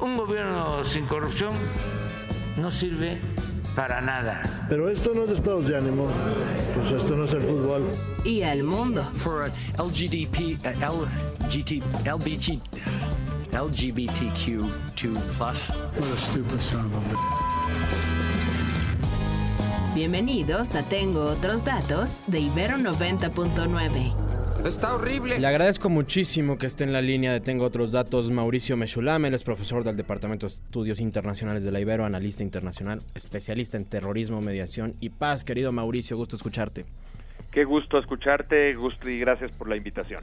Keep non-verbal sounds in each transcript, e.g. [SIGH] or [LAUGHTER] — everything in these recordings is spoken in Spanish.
Un gobierno sin corrupción no sirve para nada. Pero esto no es estados de ánimo. Pues esto no es el fútbol. Y el mundo. For LGDP, uh, LGT, LBG, LGBTQ2+. What a stupid son of a Bienvenidos a Tengo Otros Datos de Ibero 90.9. Está horrible. Le agradezco muchísimo que esté en la línea de Tengo Otros Datos Mauricio Mechulame, él es profesor del Departamento de Estudios Internacionales de la Ibero, analista internacional, especialista en terrorismo, mediación y paz. Querido Mauricio, gusto escucharte. Qué gusto escucharte, gusto y gracias por la invitación.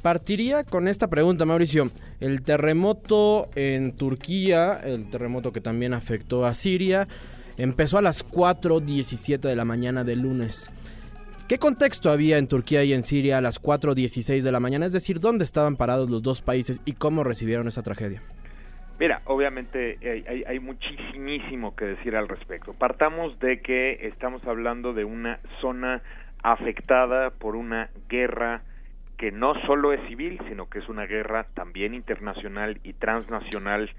Partiría con esta pregunta, Mauricio. El terremoto en Turquía, el terremoto que también afectó a Siria, empezó a las 4.17 de la mañana del lunes. ¿Qué contexto había en Turquía y en Siria a las 4.16 de la mañana? Es decir, ¿dónde estaban parados los dos países y cómo recibieron esa tragedia? Mira, obviamente hay, hay, hay, muchísimo que decir al respecto. Partamos de que estamos hablando de una zona afectada por una guerra que no solo es civil, sino que es una guerra también internacional y transnacional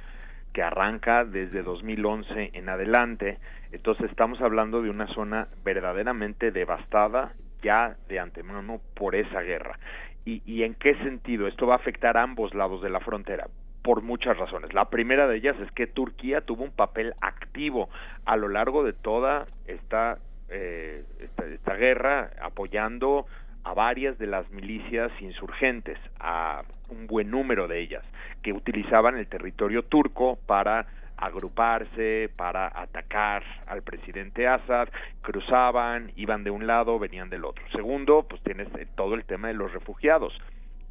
que arranca desde 2011 en adelante. Entonces estamos hablando de una zona verdaderamente devastada ya de antemano por esa guerra. ¿Y, y en qué sentido? Esto va a afectar a ambos lados de la frontera por muchas razones. La primera de ellas es que Turquía tuvo un papel activo a lo largo de toda esta, eh, esta, esta guerra, apoyando a varias de las milicias insurgentes, a un buen número de ellas, que utilizaban el territorio turco para agruparse, para atacar al presidente Assad, cruzaban, iban de un lado, venían del otro. Segundo, pues tienes todo el tema de los refugiados,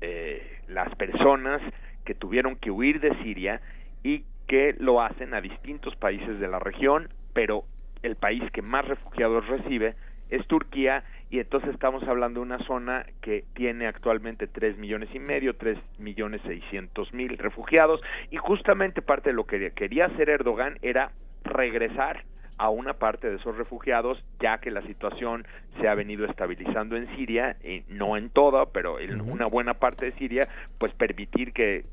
eh, las personas que tuvieron que huir de Siria y que lo hacen a distintos países de la región, pero el país que más refugiados recibe es Turquía y entonces estamos hablando de una zona que tiene actualmente tres millones y medio, tres millones seiscientos mil refugiados y justamente parte de lo que quería hacer Erdogan era regresar a una parte de esos refugiados, ya que la situación se ha venido estabilizando en Siria, y no en toda, pero en una buena parte de Siria, pues permitir que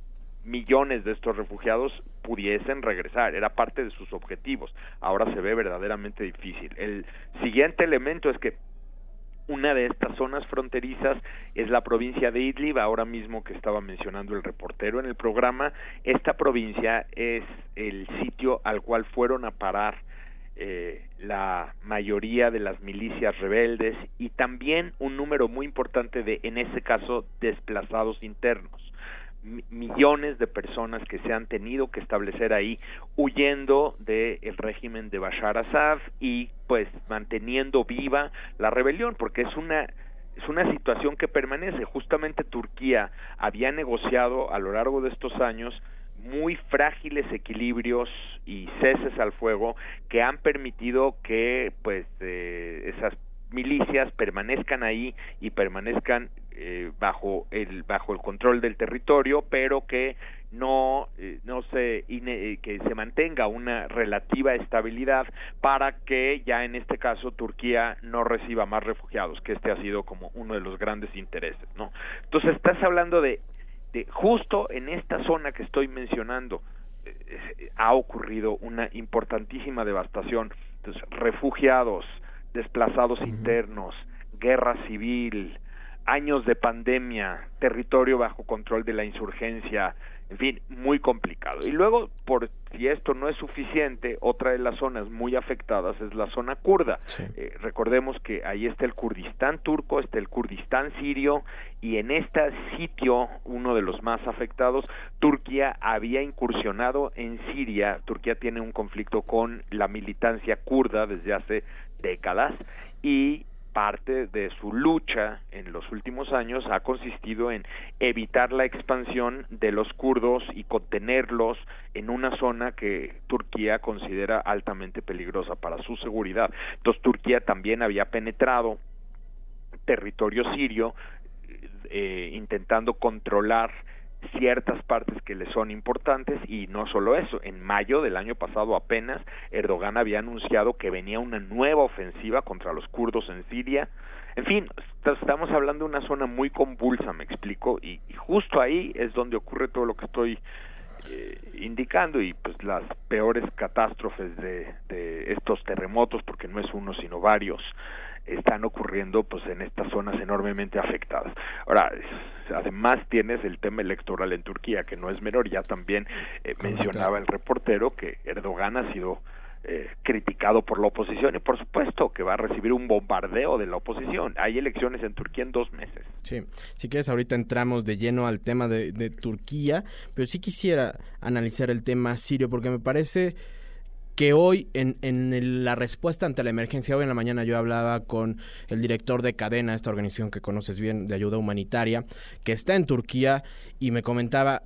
millones de estos refugiados pudiesen regresar, era parte de sus objetivos. Ahora se ve verdaderamente difícil. El siguiente elemento es que una de estas zonas fronterizas es la provincia de Idlib, ahora mismo que estaba mencionando el reportero en el programa, esta provincia es el sitio al cual fueron a parar eh, la mayoría de las milicias rebeldes y también un número muy importante de, en ese caso, desplazados internos millones de personas que se han tenido que establecer ahí huyendo del el régimen de Bashar Assad y pues manteniendo viva la rebelión porque es una es una situación que permanece. Justamente Turquía había negociado a lo largo de estos años muy frágiles equilibrios y ceses al fuego que han permitido que pues eh, esas milicias permanezcan ahí y permanezcan eh, bajo el bajo el control del territorio pero que no eh, no se eh, que se mantenga una relativa estabilidad para que ya en este caso Turquía no reciba más refugiados que este ha sido como uno de los grandes intereses no entonces estás hablando de de justo en esta zona que estoy mencionando ha ocurrido una importantísima devastación. Entonces refugiados desplazados internos, guerra civil, años de pandemia, territorio bajo control de la insurgencia, en fin, muy complicado. Y luego, por si esto no es suficiente, otra de las zonas muy afectadas es la zona kurda. Eh, recordemos que ahí está el Kurdistán turco, está el Kurdistán sirio, y en este sitio, uno de los más afectados, Turquía había incursionado en Siria. Turquía tiene un conflicto con la militancia kurda desde hace décadas y parte de su lucha en los últimos años ha consistido en evitar la expansión de los kurdos y contenerlos en una zona que Turquía considera altamente peligrosa para su seguridad. Entonces Turquía también había penetrado territorio sirio eh, intentando controlar ciertas partes que le son importantes y no solo eso, en mayo del año pasado apenas Erdogan había anunciado que venía una nueva ofensiva contra los kurdos en Siria. En fin, estamos hablando de una zona muy convulsa, me explico, y, justo ahí es donde ocurre todo lo que estoy eh, indicando y pues las peores catástrofes de, de estos terremotos, porque no es uno sino varios, están ocurriendo pues en estas zonas enormemente afectadas. Ahora, además tienes el tema electoral en Turquía, que no es menor, ya también eh, mencionaba el reportero que Erdogan ha sido eh, criticado por la oposición y por supuesto que va a recibir un bombardeo de la oposición. Hay elecciones en Turquía en dos meses. Sí, si quieres ahorita entramos de lleno al tema de, de Turquía, pero sí quisiera analizar el tema sirio porque me parece que hoy en, en, la respuesta ante la emergencia, hoy en la mañana yo hablaba con el director de Cadena, esta organización que conoces bien de ayuda humanitaria, que está en Turquía y me comentaba,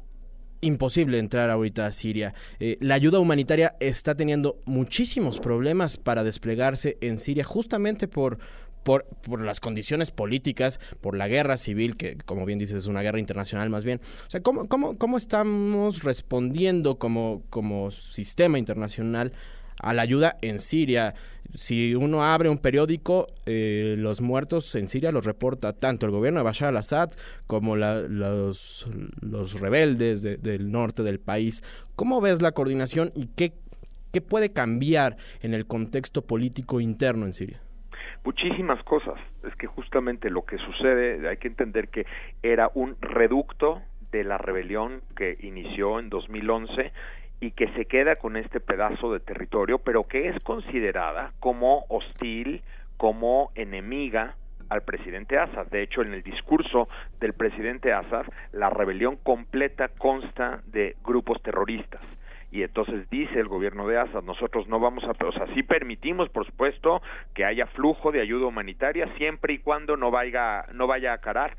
imposible entrar ahorita a Siria. Eh, la ayuda humanitaria está teniendo muchísimos problemas para desplegarse en Siria justamente por, por, las condiciones políticas, por la guerra civil, que como bien dices es una guerra internacional más bien. O sea, ¿cómo, cómo, cómo estamos respondiendo como, como sistema internacional a la ayuda en Siria? Si uno abre un periódico, eh, los muertos en Siria los reporta tanto el gobierno de Bashar al-Assad como los, los rebeldes del norte del país. ¿Cómo ves la coordinación y qué, qué puede cambiar en el contexto político interno en Siria? Muchísimas cosas. Es que justamente lo que sucede, hay que entender que era un reducto de la rebelión que inició en 2011 y que se queda con este pedazo de territorio, pero que es considerada como hostil, como enemiga al presidente Assad. De hecho, en el discurso del presidente Assad, la rebelión completa consta de grupos terroristas y entonces dice el gobierno de Assad, nosotros no vamos a, o sea, sí permitimos, por supuesto, que haya flujo de ayuda humanitaria siempre y cuando no vaya, no vaya a carar,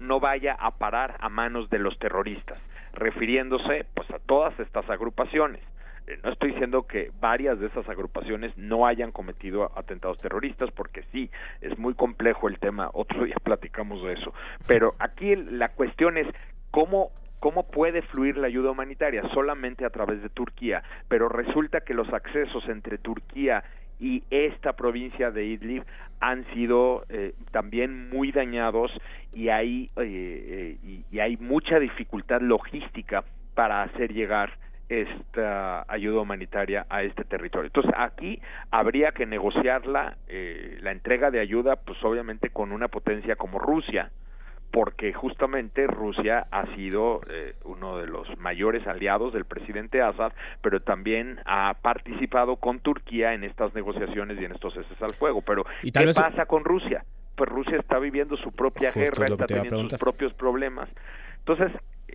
no vaya a parar a manos de los terroristas, refiriéndose pues a todas estas agrupaciones. Eh, no estoy diciendo que varias de esas agrupaciones no hayan cometido atentados terroristas, porque sí, es muy complejo el tema, otro día [LAUGHS] platicamos de eso. Pero aquí la cuestión es cómo ¿Cómo puede fluir la ayuda humanitaria? Solamente a través de Turquía, pero resulta que los accesos entre Turquía y esta provincia de Idlib han sido eh, también muy dañados y hay, eh, eh, y, hay mucha dificultad logística para hacer llegar esta ayuda humanitaria a este territorio. Entonces aquí habría que negociarla, la entrega de ayuda, pues obviamente con una potencia como Rusia, porque justamente Rusia ha sido eh, uno de los mayores aliados del presidente Assad, pero también ha participado con Turquía en estas negociaciones y en estos ceses al fuego. Pero ¿qué pasa con Rusia? Pues Rusia está viviendo su propia guerra, está teniendo sus propios problemas. Entonces,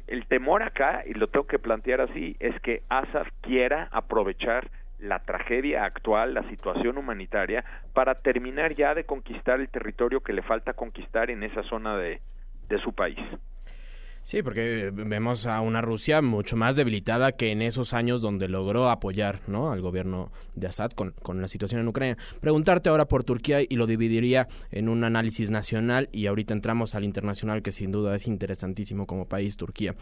el temor acá, y lo tengo que plantear así, es que Assad quiera aprovechar la tragedia actual, la situación humanitaria, para terminar ya de conquistar el territorio que le falta conquistar en esa zona de, de su país. Sí, porque vemos a una Rusia mucho más debilitada que en esos años donde logró apoyar ¿no? al gobierno de Assad con, la situación en Ucrania. Preguntarte ahora por Turquía y lo dividiría en un análisis nacional y ahorita entramos al internacional que sin duda es interesantísimo como país Turquía.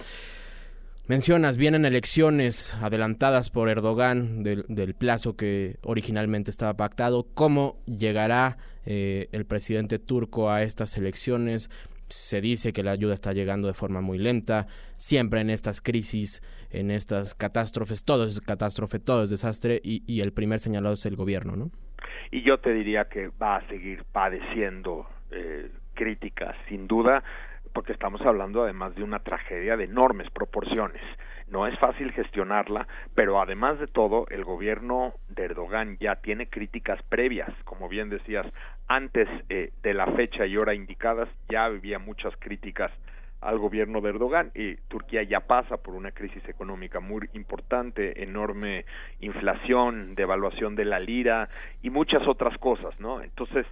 Mencionas, vienen elecciones adelantadas por Erdogan del, del plazo que originalmente estaba pactado. ¿Cómo llegará eh, el presidente turco a estas elecciones? Se dice que la ayuda está llegando de forma muy lenta, siempre en estas crisis, en estas catástrofes, todo es catástrofe, todo es desastre y, el primer señalado es el gobierno, ¿no? Y yo te diría que va a seguir padeciendo eh, críticas, sin duda, porque estamos hablando además de una tragedia de enormes proporciones. No es fácil gestionarla, pero además de todo, el gobierno de Erdogan ya tiene críticas previas, como bien decías, antes eh, de la fecha y hora indicadas, ya había muchas críticas al gobierno de Erdogan y Turquía ya pasa por una crisis económica muy importante, enorme inflación, devaluación de la lira y muchas otras cosas, ¿no? Entonces,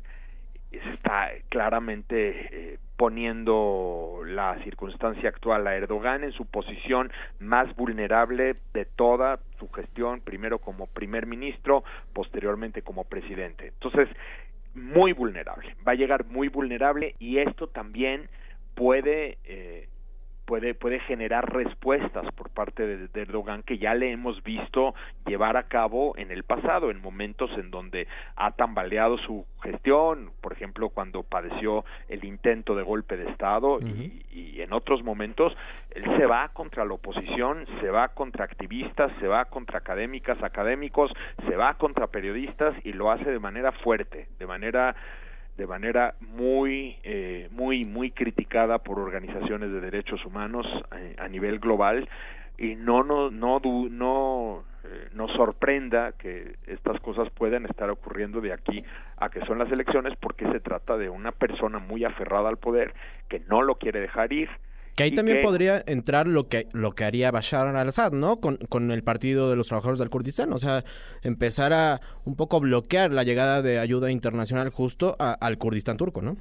está claramente eh, poniendo la circunstancia actual a Erdogan en su posición más vulnerable de toda su gestión, primero como primer ministro, posteriormente como presidente. Entonces, muy vulnerable, va a llegar muy vulnerable y esto también puede eh, puede, puede generar respuestas por parte de, Erdogan que ya le hemos visto llevar a cabo en el pasado, en momentos en donde ha tambaleado su gestión, por ejemplo, cuando padeció el intento de golpe de Estado y, y, en otros momentos, él se va contra la oposición, se va contra activistas, se va contra académicas, académicos, se va contra periodistas y lo hace de manera fuerte, de manera de manera muy eh, muy muy criticada por organizaciones de derechos humanos eh, a nivel global. Y no no no no eh, nos sorprenda que estas cosas puedan estar ocurriendo de aquí a que son las elecciones porque se trata de una persona muy aferrada al poder que no lo quiere dejar ir que ahí también podría entrar lo que, lo que haría Bashar al-Assad, ¿no? Con, con el Partido de los Trabajadores del Kurdistán. O sea, empezar a un poco bloquear la llegada de ayuda internacional justo al Kurdistán turco, ¿no?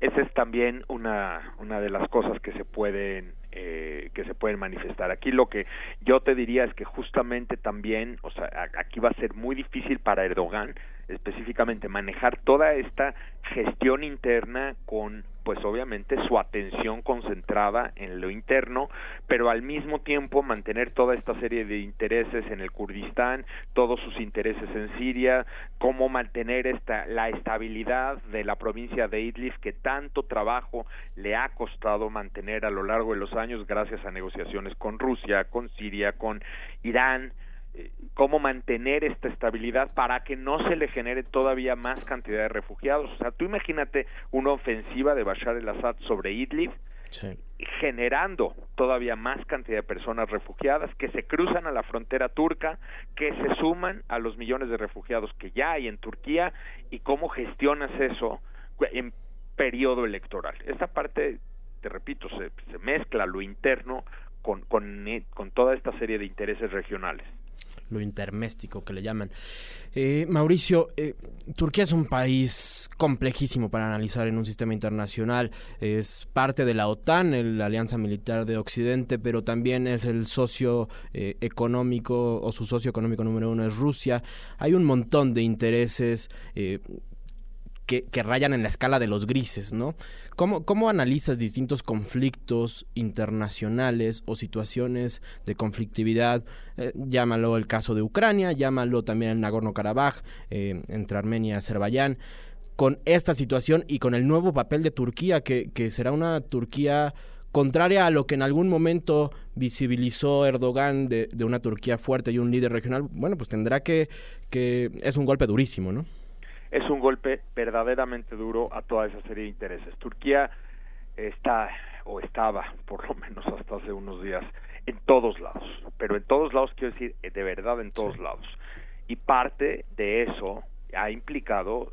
Esa es también una, una de las cosas que se pueden eh, que se pueden manifestar. Aquí lo que yo te diría es que justamente también, o sea, aquí va a ser muy difícil para Erdogan específicamente manejar toda esta gestión interna con pues obviamente su atención concentrada en lo interno, pero al mismo tiempo mantener toda esta serie de intereses en el Kurdistán, todos sus intereses en Siria, cómo mantener esta la estabilidad de la provincia de Idlib que tanto trabajo le ha costado mantener a lo largo de los años gracias a negociaciones con Rusia, con Siria, con Irán, cómo mantener esta estabilidad para que no se le genere todavía más cantidad de refugiados. O sea, tú imagínate una ofensiva de Bashar el-Assad sobre Idlib, generando todavía más cantidad de personas refugiadas que se cruzan a la frontera turca, que se suman a los millones de refugiados que ya hay en Turquía y cómo gestionas eso en periodo electoral. Esta parte, te repito, se, se mezcla lo interno con, con, con toda esta serie de intereses regionales lo interméstico que le llaman. Eh, Mauricio, eh, Turquía es un país complejísimo para analizar en un sistema internacional. Es parte de la OTAN, la Alianza Militar de Occidente, pero también es el socio eh, económico o su socio económico número uno es Rusia. Hay un montón de intereses que, rayan en la escala de los grises, ¿no? ¿Cómo, ¿Cómo analizas distintos conflictos internacionales o situaciones de conflictividad? Eh, llámalo el caso de Ucrania, llámalo también el Nagorno-Karabaj, eh, entre Armenia y Azerbaiyán, con esta situación y con el nuevo papel de Turquía, que, será una Turquía contraria a lo que en algún momento visibilizó Erdogan de, de, una Turquía fuerte y un líder regional, bueno, pues tendrá que, que es un golpe durísimo, ¿no? Es un golpe verdaderamente duro a toda esa serie de intereses. Turquía está o estaba, por lo menos hasta hace unos días, en todos lados, pero en todos lados quiero decir eh, de verdad en todos lados. Y parte de eso ha implicado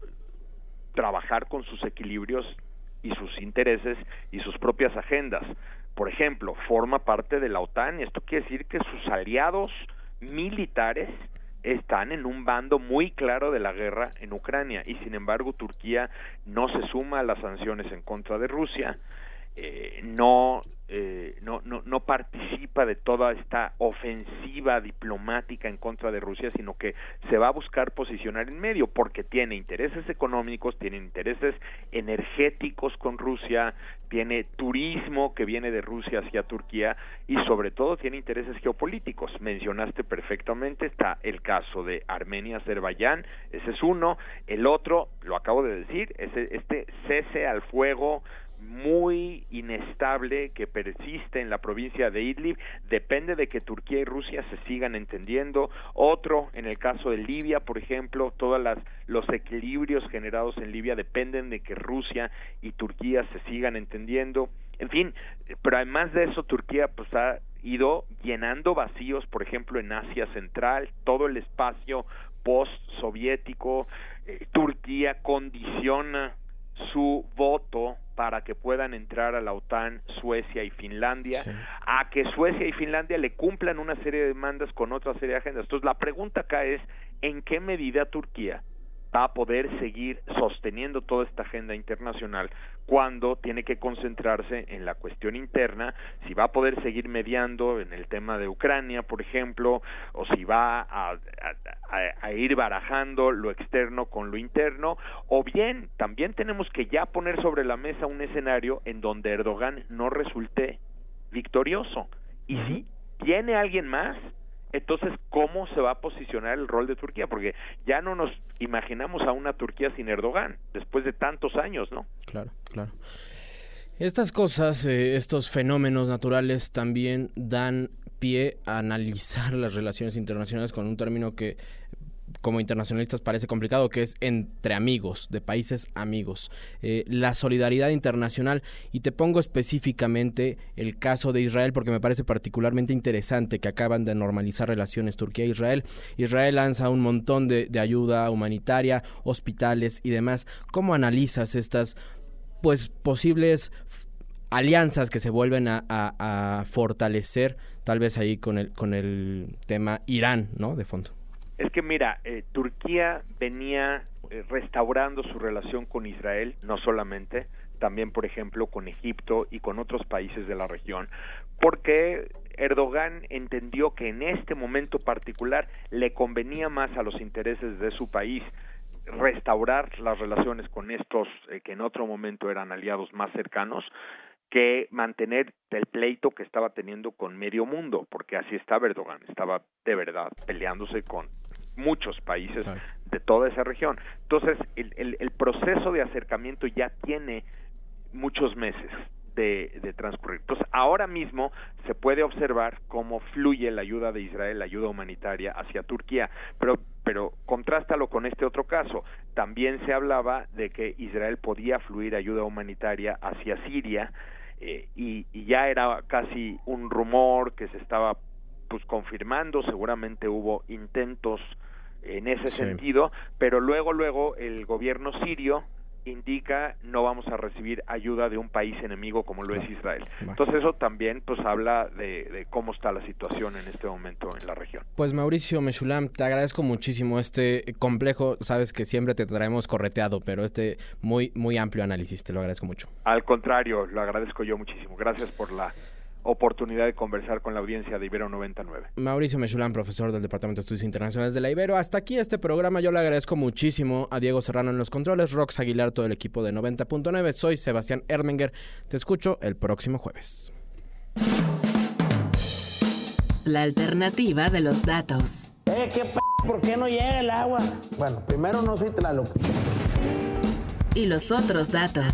trabajar con sus equilibrios y sus intereses y sus propias agendas. Por ejemplo, forma parte de la OTAN y esto quiere decir que sus aliados militares están en un bando muy claro de la guerra en Ucrania y sin embargo Turquía no se suma a las sanciones en contra de Rusia, eh, no eh, no, no, no participa de toda esta ofensiva diplomática en contra de Rusia, sino que se va a buscar posicionar en medio porque tiene intereses económicos, tiene intereses energéticos con Rusia, tiene turismo que viene de Rusia hacia Turquía y sobre todo tiene intereses geopolíticos. Mencionaste perfectamente, está el caso de Armenia, Azerbaiyán, ese es uno, el otro, lo acabo de decir, es este cese al fuego muy inestable que persiste en la provincia de Idlib depende de que Turquía y Rusia se sigan entendiendo. Otro, en el caso de Libia, por ejemplo, todos los equilibrios generados en Libia dependen de que Rusia y Turquía se sigan entendiendo. En fin, pero además de eso, Turquía pues ha ido llenando vacíos, por ejemplo, en Asia Central, todo el espacio post-soviético. Eh, Turquía condiciona su voto para que puedan entrar a la OTAN Suecia y Finlandia, a que Suecia y Finlandia le cumplan una serie de demandas con otra serie de agendas. Entonces la pregunta acá es, ¿en qué medida Turquía va a poder seguir sosteniendo toda esta agenda internacional cuando tiene que concentrarse en la cuestión interna, si va a poder seguir mediando en el tema de Ucrania, por ejemplo, o si va a, a, ir barajando lo externo con lo interno, o bien también tenemos que ya poner sobre la mesa un escenario en donde Erdogan no resulte victorioso. Y si tiene alguien más, entonces, ¿cómo se va a posicionar el rol de Turquía? Porque ya no nos imaginamos a una Turquía sin Erdogan, después de tantos años, ¿no? Claro, claro. Estas cosas, eh, estos fenómenos naturales también dan pie a analizar las relaciones internacionales con un término que como internacionalistas parece complicado, que es entre amigos, de países amigos. Eh, la solidaridad internacional, y te pongo específicamente el caso de Israel, porque me parece particularmente interesante que acaban de normalizar relaciones Turquía-Israel. Israel lanza un montón de, ayuda humanitaria, hospitales y demás. ¿Cómo analizas estas pues posibles alianzas que se vuelven a, a, fortalecer, tal vez ahí con el, con el tema Irán, ¿no? De fondo. Es que mira, eh, Turquía venía eh, restaurando su relación con Israel, no solamente, también por ejemplo con Egipto y con otros países de la región, porque Erdogan entendió que en este momento particular le convenía más a los intereses de su país restaurar las relaciones con estos eh, que en otro momento eran aliados más cercanos que mantener el pleito que estaba teniendo con medio mundo, porque así estaba Erdogan, estaba de verdad peleándose con muchos países de toda esa región. Entonces, el, el, proceso de acercamiento ya tiene muchos meses de, de, transcurrir. Entonces, ahora mismo se puede observar cómo fluye la ayuda de Israel, la ayuda humanitaria hacia Turquía, pero, pero contrástalo con este otro caso. También se hablaba de que Israel podía fluir ayuda humanitaria hacia Siria eh, y, y ya era casi un rumor que se estaba pues confirmando, seguramente hubo intentos en ese sentido, pero luego, luego el gobierno sirio indica no vamos a recibir ayuda de un país enemigo como lo es Israel. Entonces eso también pues habla de, cómo está la situación en este momento en la región. Pues Mauricio Meshulam, te agradezco muchísimo este complejo, sabes que siempre te traemos correteado, pero este muy muy amplio análisis, te lo agradezco mucho. Al contrario, lo agradezco yo muchísimo. Gracias por la oportunidad de conversar con la audiencia de Ibero 99. Mauricio Mechulán, profesor del Departamento de Estudios Internacionales de la Ibero. Hasta aquí este programa. Yo le agradezco muchísimo a Diego Serrano en los controles, Rox Aguilar, todo el equipo de 90.9. Soy Sebastián Ermenger. Te escucho el próximo jueves. La alternativa de los datos. Eh, ¿qué p ¿Por qué no llega el agua? Bueno, primero no soy Tlaloc. Y los otros datos.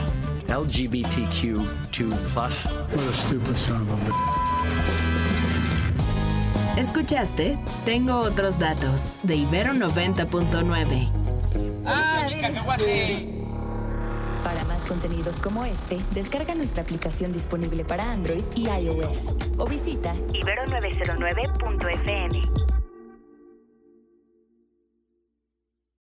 LGBTQ2+. What a stupid son of a Escuchaste Tengo otros datos de Ibero 90.9. Para más contenidos como este, descarga nuestra aplicación disponible para Android y iOS o visita ibero909.fm.